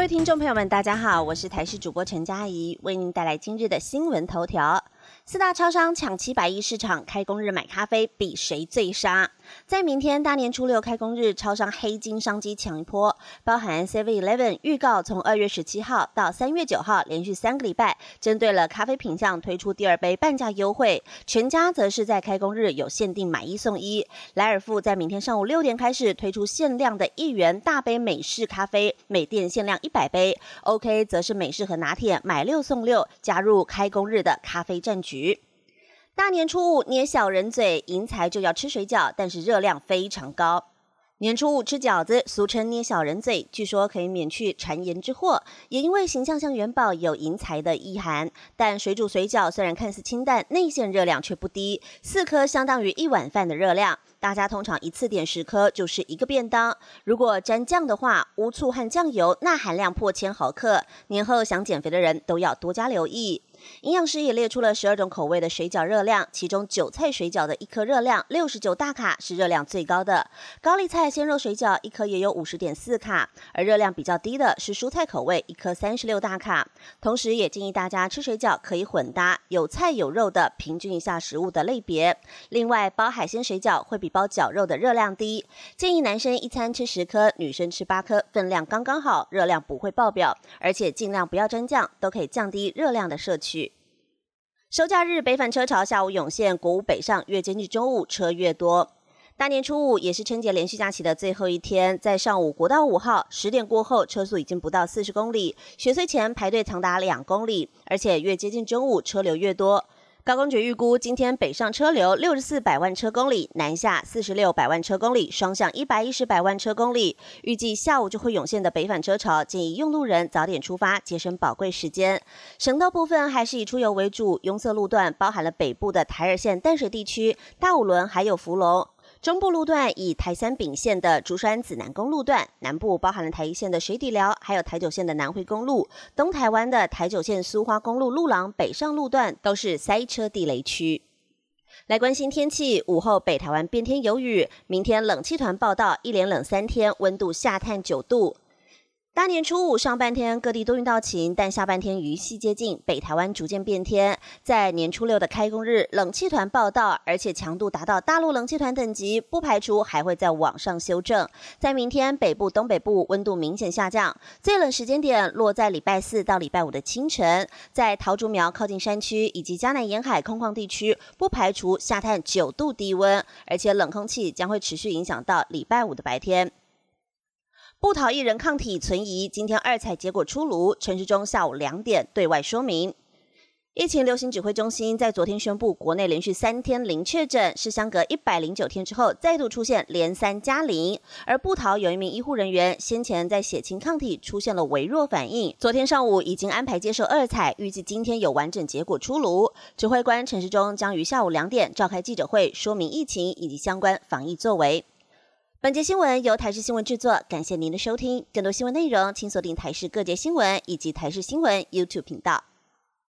各位听众朋友们，大家好，我是台视主播陈佳怡，为您带来今日的新闻头条。四大超商抢七百亿市场，开工日买咖啡比谁最杀？在明天大年初六开工日，超商黑金商机抢一波，包含 Seven Eleven 预告从二月十七号到三月九号连续三个礼拜，针对了咖啡品项推出第二杯半价优惠。全家则是在开工日有限定买一送一。莱尔富在明天上午六点开始推出限量的一元大杯美式咖啡，每店限量一百杯。OK 则是美式和拿铁买六送六，加入开工日的咖啡战局。大年初五捏小人嘴，迎财就要吃水饺，但是热量非常高。年初五吃饺子，俗称捏小人嘴，据说可以免去谗言之祸，也因为形象像元宝，有迎财的意涵。但水煮水饺虽然看似清淡，内馅热量却不低，四颗相当于一碗饭的热量。大家通常一次点十颗就是一个便当。如果沾酱的话，无醋和酱油钠含量破千毫克，年后想减肥的人都要多加留意。营养师也列出了十二种口味的水饺热量，其中韭菜水饺的一颗热量六十九大卡是热量最高的，高丽菜鲜肉水饺一颗也有五十点四卡，而热量比较低的是蔬菜口味，一颗三十六大卡。同时，也建议大家吃水饺可以混搭，有菜有肉的，平均一下食物的类别。另外，包海鲜水饺会比包绞肉的热量低，建议男生一餐吃十颗，女生吃八颗，分量刚刚好，热量不会爆表，而且尽量不要沾酱，都可以降低热量的摄取。去收假日北返车潮下午涌现，国五北上越接近中午车越多。大年初五也是春节连续假期的最后一天，在上午国道五号十点过后车速已经不到四十公里，雪隧前排队长达两公里，而且越接近中午车流越多。高公局预估，今天北上车流六十四百万车公里，南下四十六百万车公里，双向一百一十百万车公里。预计下午就会涌现的北返车潮，建议用路人早点出发，节省宝贵时间。省道部分还是以出游为主，拥塞路段包含了北部的台二线淡水地区、大五轮还有福隆。中部路段以台三丙线的竹山紫南公路段，南部包含了台一线的水底寮，还有台九线的南回公路，东台湾的台九线苏花公路路廊北上路段都是塞车地雷区。来关心天气，午后北台湾变天有雨，明天冷气团报道，一连冷三天，温度下探九度。大年初五上半天各地多云到晴，但下半天雨系接近，北台湾逐渐变天。在年初六的开工日，冷气团报道，而且强度达到大陆冷气团等级，不排除还会在往上修正。在明天北部、东北部温度明显下降，最冷时间点落在礼拜四到礼拜五的清晨。在桃竹苗靠近山区以及嘉南沿海空旷地区，不排除下探九度低温，而且冷空气将会持续影响到礼拜五的白天。不逃一人抗体存疑，今天二采结果出炉。陈时中下午两点对外说明，疫情流行指挥中心在昨天宣布，国内连续三天零确诊，是相隔一百零九天之后再度出现连三加零。而不逃有一名医护人员先前在血清抗体出现了微弱反应，昨天上午已经安排接受二采，预计今天有完整结果出炉。指挥官陈时中将于下午两点召开记者会，说明疫情以及相关防疫作为。本节新闻由台视新闻制作，感谢您的收听。更多新闻内容，请锁定台视各界新闻以及台视新闻 YouTube 频道。